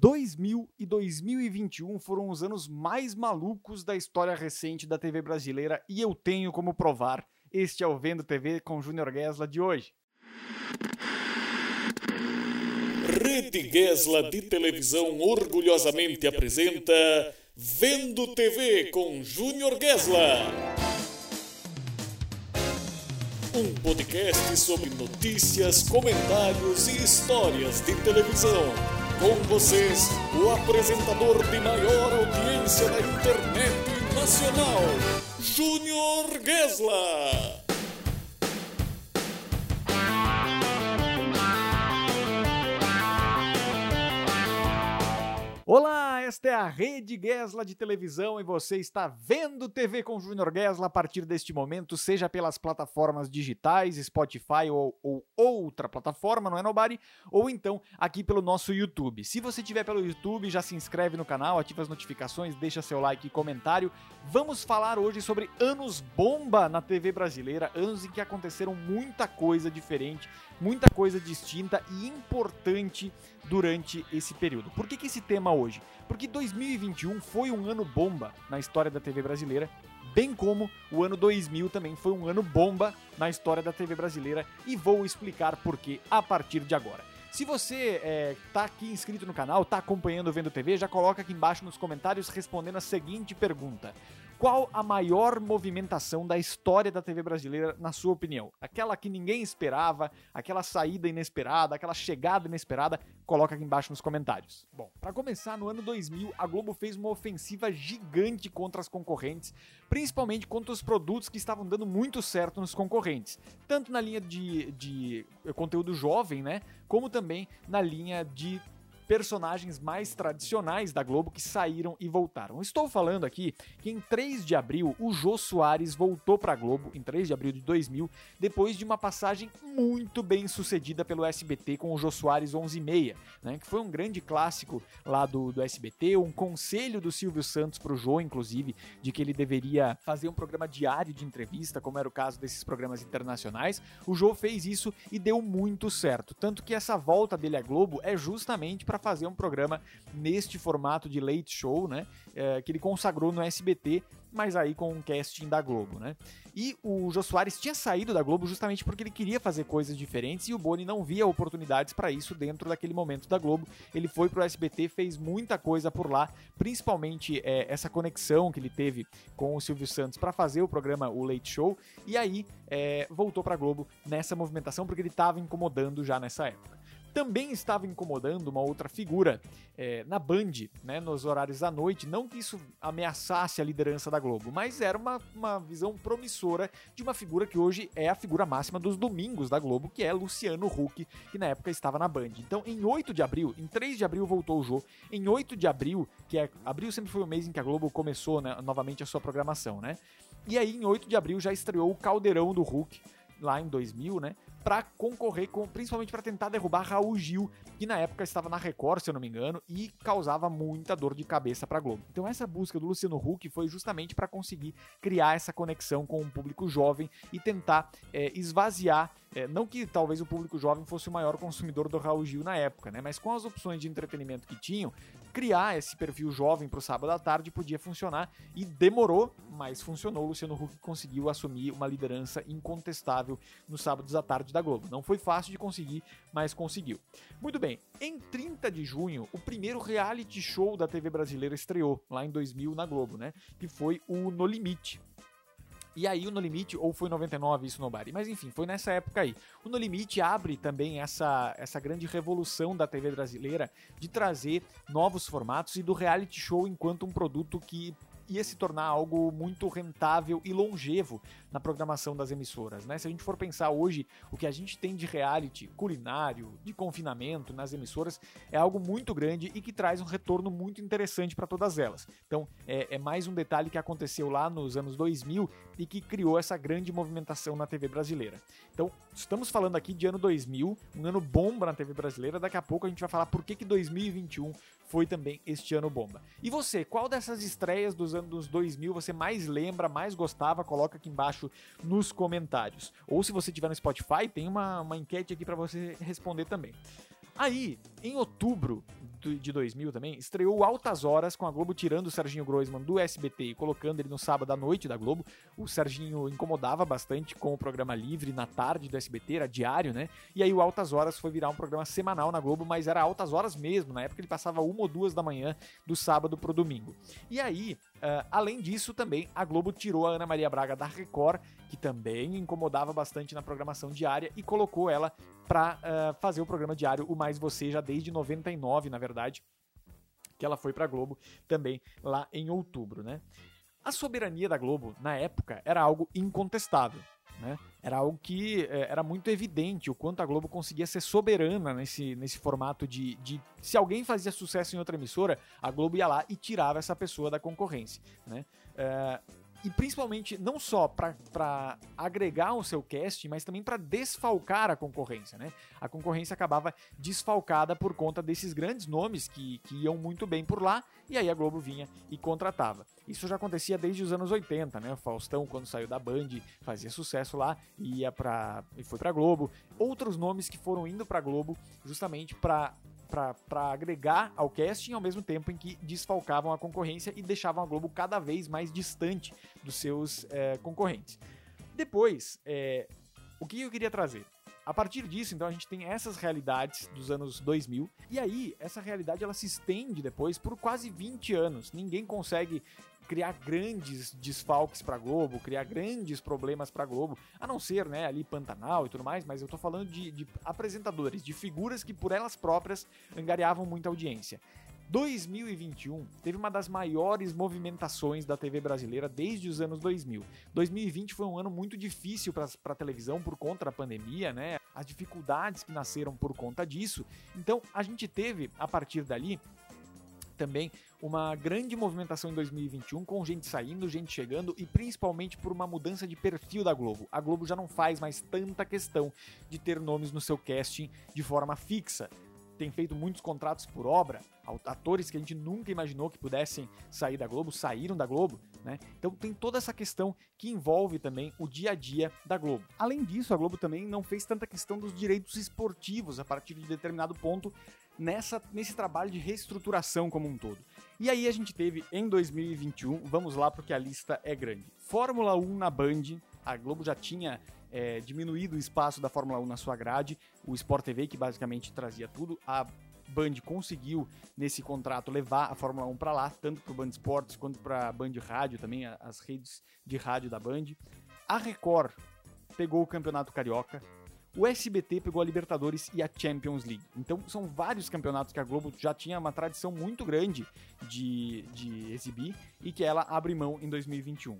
2000 e 2021 foram os anos mais malucos da história recente da TV brasileira e eu tenho como provar. Este é o Vendo TV com Júnior Guesla de hoje. Rede Gesla de televisão orgulhosamente apresenta Vendo TV com Júnior Gesla. Um podcast sobre notícias, comentários e histórias de televisão com vocês, o apresentador de maior audiência da internet nacional, Júnior Gesla. Esta é a Rede Gesla de televisão e você está vendo TV com Júnior Gesla a partir deste momento, seja pelas plataformas digitais, Spotify ou, ou, outra plataforma, não é nobody, ou então aqui pelo nosso YouTube. Se você estiver pelo YouTube, já se inscreve no canal, ativa as notificações, deixa seu like e comentário. Vamos falar hoje sobre anos bomba na TV brasileira, anos em que aconteceram muita coisa diferente, muita coisa distinta e importante durante esse período. Por que, que esse tema hoje? Porque 2021 foi um ano bomba na história da TV brasileira, bem como o ano 2000 também foi um ano bomba na história da TV brasileira e vou explicar por que a partir de agora. Se você é, tá aqui inscrito no canal, tá acompanhando o Vendo TV, já coloca aqui embaixo nos comentários respondendo a seguinte pergunta: qual a maior movimentação da história da TV brasileira, na sua opinião? Aquela que ninguém esperava, aquela saída inesperada, aquela chegada inesperada? Coloca aqui embaixo nos comentários. Bom, para começar, no ano 2000, a Globo fez uma ofensiva gigante contra as concorrentes, principalmente contra os produtos que estavam dando muito certo nos concorrentes, tanto na linha de, de conteúdo jovem, né, como também na linha de personagens mais tradicionais da Globo que saíram e voltaram. Estou falando aqui que em 3 de abril o Jô Soares voltou para a Globo, em 3 de abril de 2000, depois de uma passagem muito bem sucedida pelo SBT com o Jô Soares 11:30, né, que foi um grande clássico lá do, do SBT, um conselho do Silvio Santos para o Jô, inclusive, de que ele deveria fazer um programa diário de entrevista, como era o caso desses programas internacionais. O Jô fez isso e deu muito certo, tanto que essa volta dele à Globo é justamente para fazer um programa neste formato de late show, né? É, que ele consagrou no SBT, mas aí com um casting da Globo, né? E o Jô Soares tinha saído da Globo justamente porque ele queria fazer coisas diferentes e o Boni não via oportunidades para isso dentro daquele momento da Globo. Ele foi pro SBT, fez muita coisa por lá, principalmente é, essa conexão que ele teve com o Silvio Santos para fazer o programa O Late Show e aí é, voltou para Globo nessa movimentação porque ele estava incomodando já nessa época também estava incomodando uma outra figura é, na Band, né, nos horários da noite. Não que isso ameaçasse a liderança da Globo, mas era uma, uma visão promissora de uma figura que hoje é a figura máxima dos domingos da Globo, que é Luciano Huck, que na época estava na Band. Então, em 8 de abril, em 3 de abril voltou o jogo. Em 8 de abril, que é. Abril sempre foi o mês em que a Globo começou né, novamente a sua programação, né? E aí, em 8 de abril, já estreou o Caldeirão do Hulk, lá em 2000, né? Para concorrer com, principalmente para tentar derrubar Raul Gil, que na época estava na Record, se eu não me engano, e causava muita dor de cabeça para Globo. Então essa busca do Luciano Huck foi justamente para conseguir criar essa conexão com o público jovem e tentar é, esvaziar é, não que talvez o público jovem fosse o maior consumidor do Raul Gil na época, né? Mas com as opções de entretenimento que tinham, criar esse perfil jovem para o sábado à tarde podia funcionar e demorou, mas funcionou. Luciano Huck conseguiu assumir uma liderança incontestável nos sábados à tarde da Globo. Não foi fácil de conseguir, mas conseguiu. Muito bem, em 30 de junho, o primeiro reality show da TV brasileira estreou, lá em 2000 na Globo, né? Que foi o No Limite. E aí o No Limite, ou foi 99 isso no mas enfim, foi nessa época aí. O No Limite abre também essa, essa grande revolução da TV brasileira de trazer novos formatos e do reality show enquanto um produto que ia se tornar algo muito rentável e longevo na programação das emissoras, né? Se a gente for pensar hoje, o que a gente tem de reality culinário, de confinamento nas emissoras, é algo muito grande e que traz um retorno muito interessante para todas elas. Então, é, é, mais um detalhe que aconteceu lá nos anos 2000 e que criou essa grande movimentação na TV brasileira. Então, estamos falando aqui de ano 2000, um ano bomba na TV brasileira. Daqui a pouco a gente vai falar por que, que 2021 foi também este ano bomba. E você, qual dessas estreias dos anos 2000 você mais lembra, mais gostava? Coloca aqui embaixo nos comentários. Ou se você tiver no Spotify, tem uma, uma enquete aqui para você responder também. Aí, em outubro de 2000 também, estreou Altas Horas com a Globo tirando o Serginho Groisman do SBT e colocando ele no sábado à noite da Globo. O Serginho incomodava bastante com o programa livre na tarde do SBT, era diário, né? E aí o Altas Horas foi virar um programa semanal na Globo, mas era Altas Horas mesmo. Na época ele passava uma ou duas da manhã do sábado pro domingo. E aí, uh, além disso, também a Globo tirou a Ana Maria Braga da Record, que também incomodava bastante na programação diária, e colocou ela para uh, fazer o programa diário O Mais Você já desde 99, na verdade, que ela foi para Globo também lá em outubro, né? A soberania da Globo na época era algo incontestável. Né? Era algo que é, era muito evidente o quanto a Globo conseguia ser soberana nesse, nesse formato de, de. Se alguém fazia sucesso em outra emissora, a Globo ia lá e tirava essa pessoa da concorrência. Né? É, e principalmente não só para agregar o seu cast, mas também para desfalcar a concorrência, né? A concorrência acabava desfalcada por conta desses grandes nomes que, que iam muito bem por lá, e aí a Globo vinha e contratava. Isso já acontecia desde os anos 80, né? O Faustão, quando saiu da Band, fazia sucesso lá ia para e foi para Globo. Outros nomes que foram indo para Globo justamente para para agregar ao casting ao mesmo tempo em que desfalcavam a concorrência e deixavam a Globo cada vez mais distante dos seus é, concorrentes. Depois, é, o que eu queria trazer? A partir disso, então, a gente tem essas realidades dos anos 2000, e aí, essa realidade ela se estende depois por quase 20 anos. Ninguém consegue criar grandes desfalques para Globo, criar grandes problemas para Globo, a não ser, né, ali Pantanal e tudo mais, mas eu tô falando de, de apresentadores, de figuras que por elas próprias angariavam muita audiência. 2021 teve uma das maiores movimentações da TV brasileira desde os anos 2000. 2020 foi um ano muito difícil para a televisão por conta da pandemia, né? As dificuldades que nasceram por conta disso. Então a gente teve, a partir dali, também uma grande movimentação em 2021, com gente saindo, gente chegando e principalmente por uma mudança de perfil da Globo. A Globo já não faz mais tanta questão de ter nomes no seu casting de forma fixa tem feito muitos contratos por obra, atores que a gente nunca imaginou que pudessem sair da Globo, saíram da Globo, né? Então tem toda essa questão que envolve também o dia a dia da Globo. Além disso, a Globo também não fez tanta questão dos direitos esportivos a partir de determinado ponto nessa, nesse trabalho de reestruturação como um todo. E aí a gente teve em 2021, vamos lá porque a lista é grande. Fórmula 1 na Band, a Globo já tinha é, diminuído o espaço da Fórmula 1 na sua grade, o Sport TV que basicamente trazia tudo, a Band conseguiu nesse contrato levar a Fórmula 1 para lá, tanto para o Band Esportes quanto para a Band Rádio, também as redes de rádio da Band. A Record pegou o Campeonato Carioca, o SBT pegou a Libertadores e a Champions League. Então são vários campeonatos que a Globo já tinha uma tradição muito grande de, de exibir e que ela abre mão em 2021.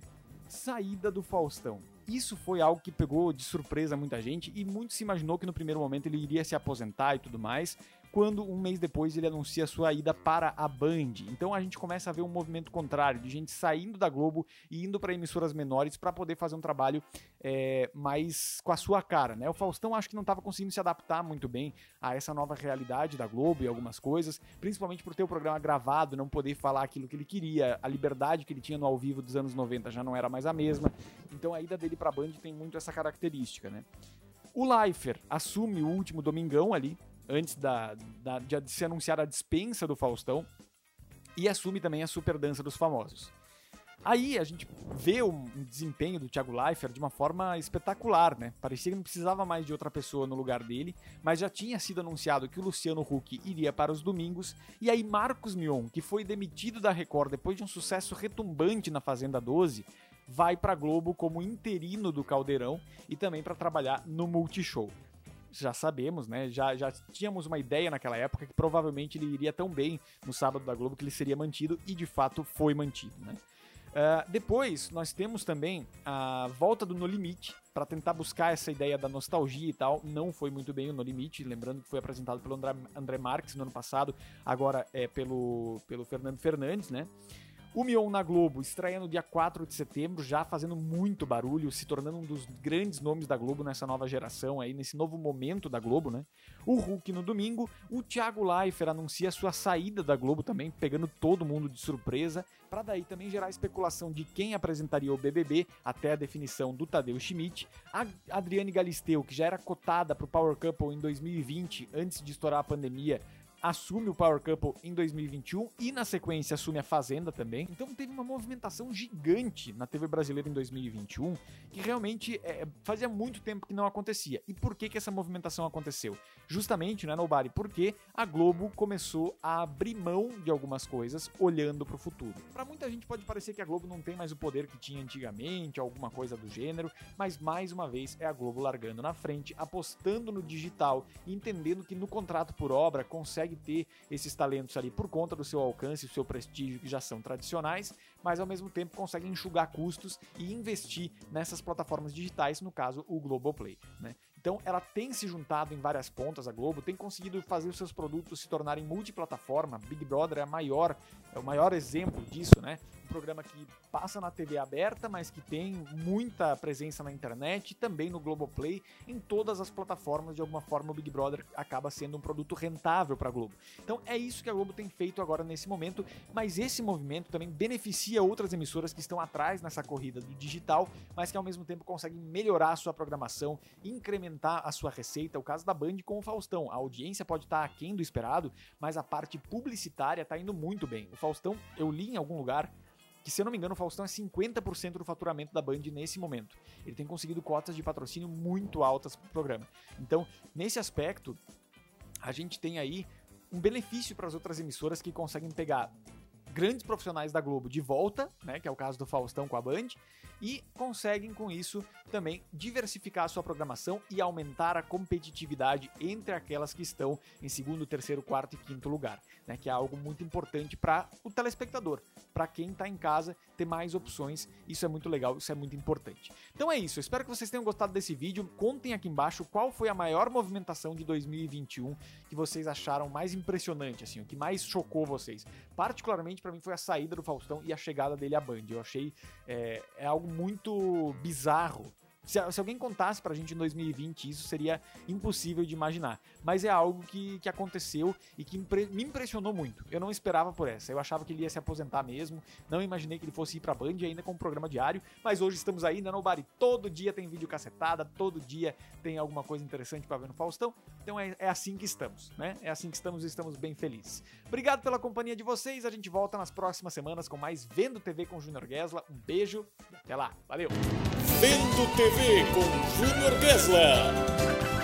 Saída do Faustão. Isso foi algo que pegou de surpresa muita gente e muito se imaginou que no primeiro momento ele iria se aposentar e tudo mais quando um mês depois ele anuncia sua ida para a Band. Então a gente começa a ver um movimento contrário, de gente saindo da Globo e indo para emissoras menores para poder fazer um trabalho é, mais com a sua cara, né? O Faustão acho que não estava conseguindo se adaptar muito bem a essa nova realidade da Globo e algumas coisas, principalmente por ter o programa gravado, não poder falar aquilo que ele queria, a liberdade que ele tinha no ao vivo dos anos 90 já não era mais a mesma. Então a ida dele para a Band tem muito essa característica, né? O Leifert assume o último domingão ali, antes da, da, de se anunciar a dispensa do Faustão, e assume também a super dança dos famosos. Aí a gente vê o desempenho do Thiago Leifert de uma forma espetacular, né? Parecia que não precisava mais de outra pessoa no lugar dele, mas já tinha sido anunciado que o Luciano Huck iria para os domingos, e aí Marcos Mion, que foi demitido da Record depois de um sucesso retumbante na Fazenda 12, vai para Globo como interino do Caldeirão e também para trabalhar no Multishow já sabemos, né? Já, já tínhamos uma ideia naquela época que provavelmente ele iria tão bem no sábado da Globo que ele seria mantido e de fato foi mantido, né? Uh, depois, nós temos também a volta do No Limite, para tentar buscar essa ideia da nostalgia e tal. Não foi muito bem o No Limite, lembrando que foi apresentado pelo André, André Marques no ano passado, agora é pelo, pelo Fernando Fernandes, né? O Mion na Globo estreia no dia 4 de setembro, já fazendo muito barulho, se tornando um dos grandes nomes da Globo nessa nova geração aí, nesse novo momento da Globo, né? O Hulk no domingo, o Thiago Leifert anuncia sua saída da Globo também, pegando todo mundo de surpresa, para daí também gerar especulação de quem apresentaria o BBB até a definição do Tadeu Schmidt. A Adriane Galisteu, que já era cotada para o Power Couple em 2020, antes de estourar a pandemia, assume o Power Couple em 2021 e na sequência assume a Fazenda também. Então teve uma movimentação gigante na TV brasileira em 2021 que realmente é, fazia muito tempo que não acontecia. E por que que essa movimentação aconteceu? Justamente, né, Nobody? Porque a Globo começou a abrir mão de algumas coisas olhando para o futuro. Para muita gente pode parecer que a Globo não tem mais o poder que tinha antigamente, alguma coisa do gênero, mas mais uma vez é a Globo largando na frente, apostando no digital entendendo que no contrato por obra consegue ter esses talentos ali por conta do seu alcance e seu prestígio que já são tradicionais, mas ao mesmo tempo consegue enxugar custos e investir nessas plataformas digitais, no caso o Globoplay, né? Então ela tem se juntado em várias pontas a Globo, tem conseguido fazer os seus produtos se tornarem multiplataforma. Big Brother é maior, é o maior exemplo disso, né? Um programa que passa na TV aberta, mas que tem muita presença na internet, também no Globoplay, em todas as plataformas, de alguma forma o Big Brother acaba sendo um produto rentável para a Globo. Então é isso que a Globo tem feito agora nesse momento, mas esse movimento também beneficia outras emissoras que estão atrás nessa corrida do digital, mas que ao mesmo tempo conseguem melhorar a sua programação, incrementar a sua receita. O caso da Band com o Faustão, a audiência pode estar aquém do esperado, mas a parte publicitária está indo muito bem. O Faustão, eu li em algum lugar, que se eu não me engano o Faustão é 50% do faturamento da Band nesse momento. Ele tem conseguido cotas de patrocínio muito altas para o programa. Então, nesse aspecto, a gente tem aí um benefício para as outras emissoras que conseguem pegar grandes profissionais da Globo de volta, né, que é o caso do Faustão com a Band, e conseguem com isso também diversificar a sua programação e aumentar a competitividade entre aquelas que estão em segundo, terceiro, quarto e quinto lugar, né, que é algo muito importante para o telespectador, para quem está em casa ter mais opções. Isso é muito legal, isso é muito importante. Então é isso, espero que vocês tenham gostado desse vídeo. Contem aqui embaixo qual foi a maior movimentação de 2021 que vocês acharam mais impressionante, assim, o que mais chocou vocês. Particularmente para mim foi a saída do Faustão e a chegada dele à Band. Eu achei é, é algo muito bizarro se, se, alguém contasse pra gente em 2020, isso seria impossível de imaginar. Mas é algo que, que aconteceu e que impre, me impressionou muito. Eu não esperava por essa. Eu achava que ele ia se aposentar mesmo. Não imaginei que ele fosse ir pra Band ainda com um programa diário. Mas hoje estamos aí na Nobody. Todo dia tem vídeo cacetada, todo dia tem alguma coisa interessante para ver no Faustão. Então é, é, assim que estamos, né? É assim que estamos e estamos bem felizes. Obrigado pela companhia de vocês. A gente volta nas próximas semanas com mais Vendo TV com Junior Gesla. Um beijo e até lá. Valeu! Vendo TV com Júnior Gessler.